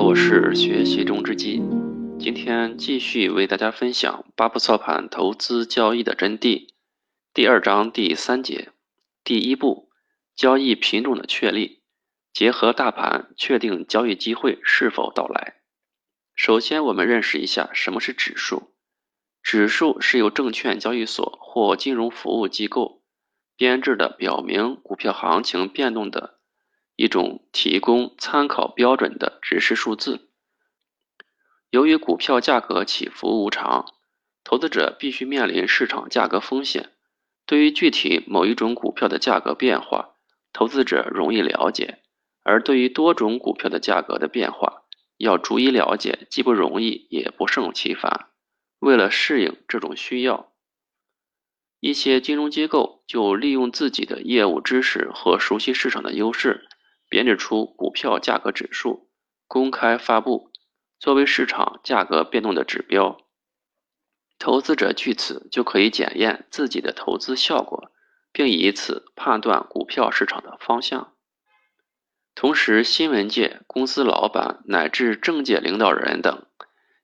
我是学习中之基，今天继续为大家分享巴布操盘投资交易的真谛。第二章第三节，第一步，交易品种的确立，结合大盘确定交易机会是否到来。首先，我们认识一下什么是指数。指数是由证券交易所或金融服务机构编制的，表明股票行情变动的。一种提供参考标准的指示数字。由于股票价格起伏无常，投资者必须面临市场价格风险。对于具体某一种股票的价格变化，投资者容易了解；而对于多种股票的价格的变化，要逐一了解，既不容易，也不胜其烦。为了适应这种需要，一些金融机构就利用自己的业务知识和熟悉市场的优势。编制出股票价格指数，公开发布，作为市场价格变动的指标。投资者据此就可以检验自己的投资效果，并以此判断股票市场的方向。同时，新闻界、公司老板乃至政界领导人等，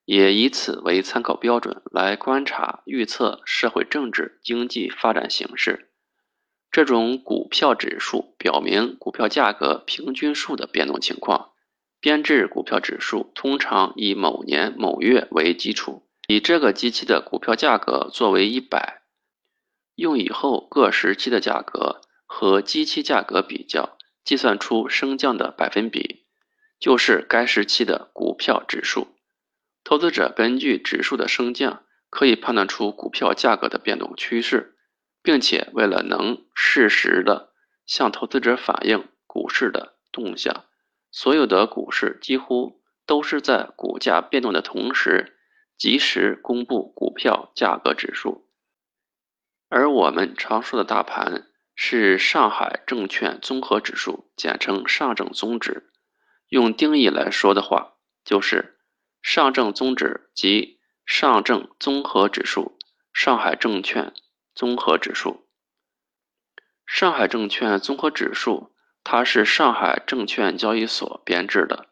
也以此为参考标准来观察、预测社会政治经济发展形势。这种股票指数表明股票价格平均数的变动情况。编制股票指数通常以某年某月为基础，以这个机器的股票价格作为一百，用以后各时期的价格和机器价格比较，计算出升降的百分比，就是该时期的股票指数。投资者根据指数的升降，可以判断出股票价格的变动趋势。并且为了能适时的向投资者反映股市的动向，所有的股市几乎都是在股价变动的同时，及时公布股票价格指数。而我们常说的大盘是上海证券综合指数，简称上证综指。用定义来说的话，就是上证综指及上证综合指数，上海证券。综合指数，上海证券综合指数，它是上海证券交易所编制的，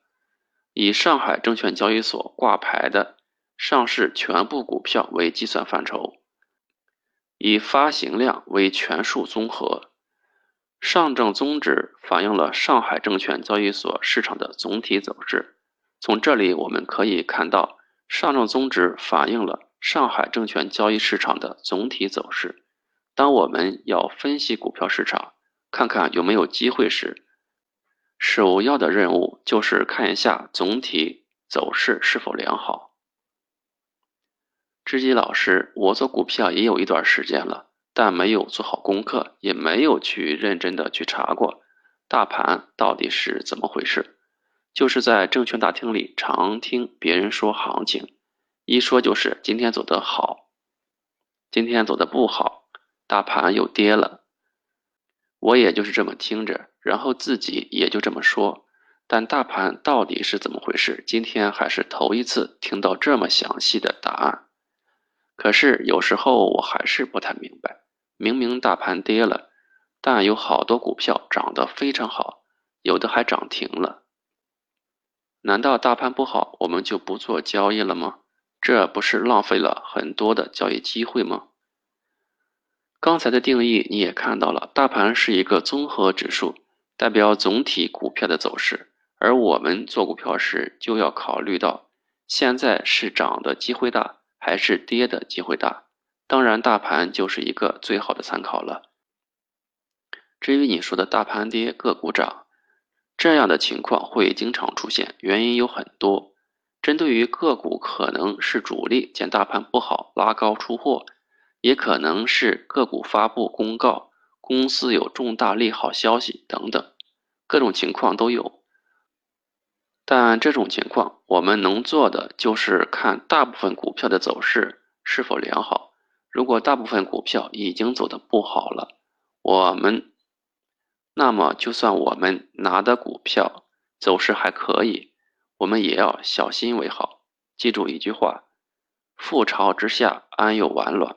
以上海证券交易所挂牌的上市全部股票为计算范畴，以发行量为权数综合。上证综指反映了上海证券交易所市场的总体走势。从这里我们可以看到，上证综指反映了。上海证券交易市场的总体走势。当我们要分析股票市场，看看有没有机会时，首要的任务就是看一下总体走势是否良好。知己老师，我做股票也有一段时间了，但没有做好功课，也没有去认真的去查过大盘到底是怎么回事，就是在证券大厅里常听别人说行情。一说就是今天走的好，今天走的不好，大盘又跌了。我也就是这么听着，然后自己也就这么说。但大盘到底是怎么回事？今天还是头一次听到这么详细的答案。可是有时候我还是不太明白，明明大盘跌了，但有好多股票涨得非常好，有的还涨停了。难道大盘不好，我们就不做交易了吗？这不是浪费了很多的交易机会吗？刚才的定义你也看到了，大盘是一个综合指数，代表总体股票的走势。而我们做股票时就要考虑到，现在是涨的机会大还是跌的机会大。当然，大盘就是一个最好的参考了。至于你说的大盘跌个股涨，这样的情况会经常出现，原因有很多。针对于个股，可能是主力见大盘不好拉高出货，也可能是个股发布公告，公司有重大利好消息等等，各种情况都有。但这种情况，我们能做的就是看大部分股票的走势是否良好。如果大部分股票已经走的不好了，我们那么就算我们拿的股票走势还可以。我们也要小心为好。记住一句话：覆巢之下，安有完卵？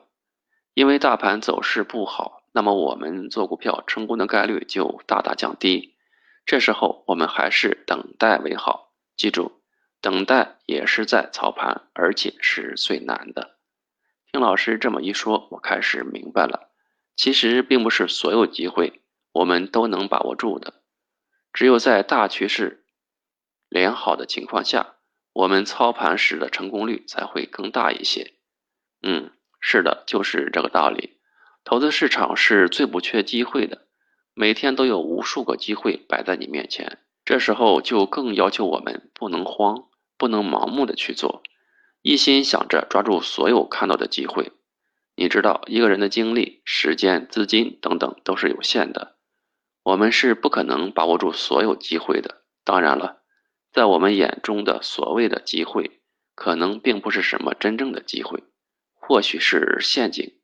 因为大盘走势不好，那么我们做股票成功的概率就大大降低。这时候，我们还是等待为好。记住，等待也是在操盘，而且是最难的。听老师这么一说，我开始明白了。其实并不是所有机会我们都能把握住的，只有在大趋势良好的情况下，我们操盘时的成功率才会更大一些。嗯，是的，就是这个道理。投资市场是最不缺机会的，每天都有无数个机会摆在你面前，这时候就更要求我们不能慌，不能盲目的去做，一心想着抓住所有看到的机会。你知道，一个人的精力、时间、资金等等都是有限的，我们是不可能把握住所有机会的。当然了，在我们眼中的所谓的机会，可能并不是什么真正的机会，或许是陷阱。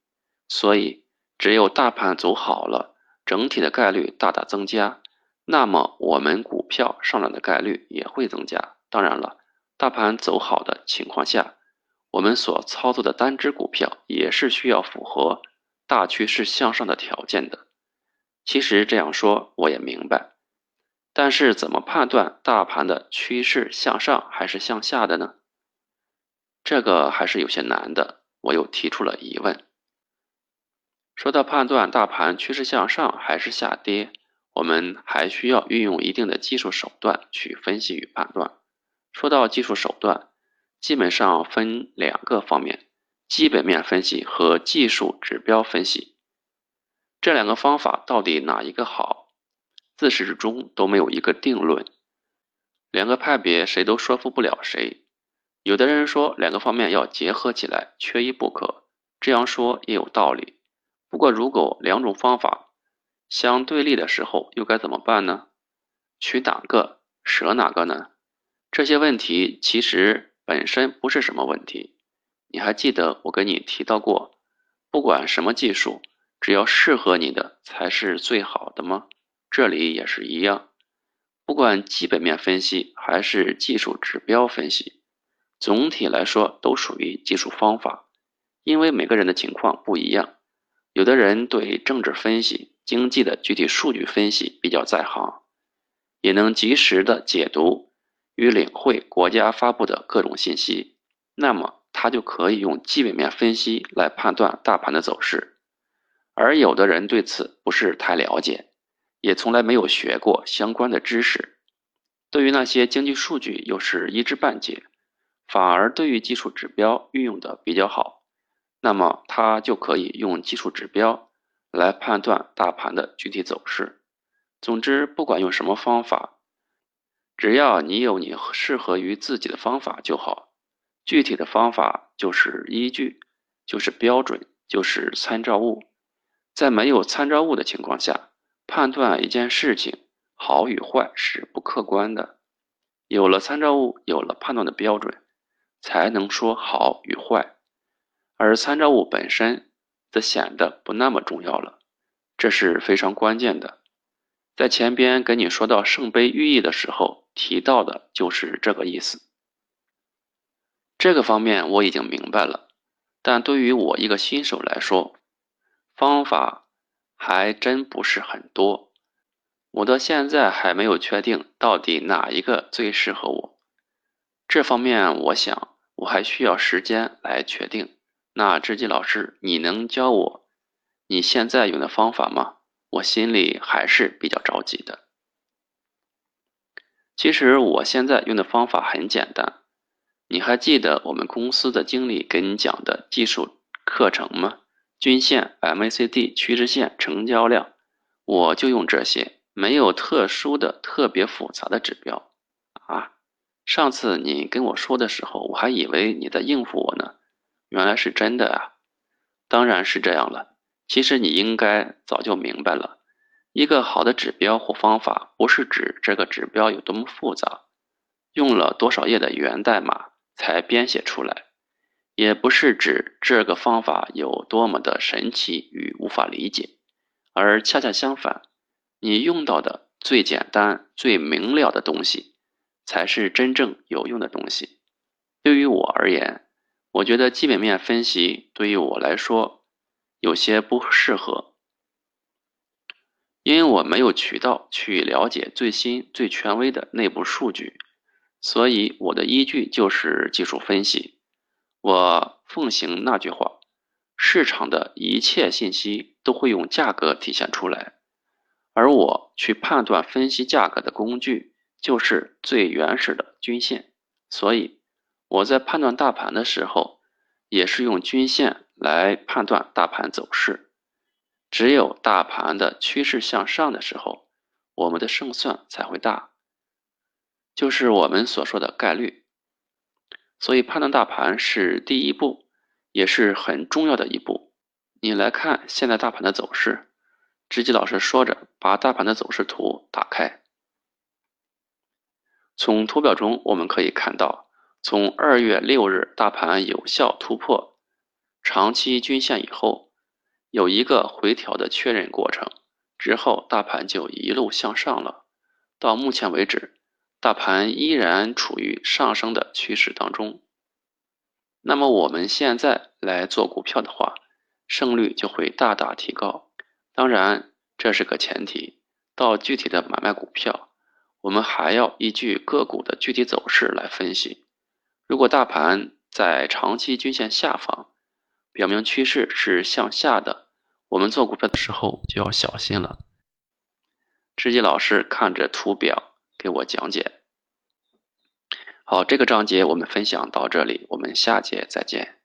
所以，只有大盘走好了，整体的概率大大增加，那么我们股票上涨的概率也会增加。当然了，大盘走好的情况下。我们所操作的单只股票也是需要符合大趋势向上的条件的。其实这样说我也明白，但是怎么判断大盘的趋势向上还是向下的呢？这个还是有些难的。我又提出了疑问。说到判断大盘趋势向上还是下跌，我们还需要运用一定的技术手段去分析与判断。说到技术手段。基本上分两个方面：基本面分析和技术指标分析。这两个方法到底哪一个好？自始至终都没有一个定论。两个派别谁都说服不了谁。有的人说两个方面要结合起来，缺一不可。这样说也有道理。不过，如果两种方法相对立的时候，又该怎么办呢？取哪个舍哪个呢？这些问题其实。本身不是什么问题，你还记得我跟你提到过，不管什么技术，只要适合你的才是最好的吗？这里也是一样，不管基本面分析还是技术指标分析，总体来说都属于技术方法，因为每个人的情况不一样，有的人对政治分析、经济的具体数据分析比较在行，也能及时的解读。与领会国家发布的各种信息，那么他就可以用基本面分析来判断大盘的走势。而有的人对此不是太了解，也从来没有学过相关的知识，对于那些经济数据又是一知半解，反而对于技术指标运用的比较好，那么他就可以用技术指标来判断大盘的具体走势。总之，不管用什么方法。只要你有你适合于自己的方法就好，具体的方法就是依据，就是标准，就是参照物。在没有参照物的情况下，判断一件事情好与坏是不客观的。有了参照物，有了判断的标准，才能说好与坏。而参照物本身则显得不那么重要了，这是非常关键的。在前边跟你说到圣杯寓意的时候。提到的就是这个意思。这个方面我已经明白了，但对于我一个新手来说，方法还真不是很多。我到现在还没有确定到底哪一个最适合我。这方面，我想我还需要时间来确定。那知己老师，你能教我你现在用的方法吗？我心里还是比较着急的。其实我现在用的方法很简单，你还记得我们公司的经理给你讲的技术课程吗？均线、MACD、趋势线、成交量，我就用这些，没有特殊的、特别复杂的指标啊。上次你跟我说的时候，我还以为你在应付我呢，原来是真的啊。当然是这样了，其实你应该早就明白了。一个好的指标或方法，不是指这个指标有多么复杂，用了多少页的源代码才编写出来，也不是指这个方法有多么的神奇与无法理解，而恰恰相反，你用到的最简单、最明了的东西，才是真正有用的东西。对于我而言，我觉得基本面分析对于我来说有些不适合。因为我没有渠道去了解最新最权威的内部数据，所以我的依据就是技术分析。我奉行那句话：市场的一切信息都会用价格体现出来，而我去判断分析价格的工具就是最原始的均线。所以我在判断大盘的时候，也是用均线来判断大盘走势。只有大盘的趋势向上的时候，我们的胜算才会大。就是我们所说的概率，所以判断大盘是第一步，也是很重要的一步。你来看现在大盘的走势，知己老师说着，把大盘的走势图打开。从图表中我们可以看到，从二月六日大盘有效突破长期均线以后，有一个回调的确认过程，之后大盘就一路向上了。到目前为止。大盘依然处于上升的趋势当中，那么我们现在来做股票的话，胜率就会大大提高。当然，这是个前提。到具体的买卖股票，我们还要依据个股的具体走势来分析。如果大盘在长期均线下方，表明趋势是向下的，我们做股票的时候就要小心了。知己老师看着图表。给我讲解。好，这个章节我们分享到这里，我们下节再见。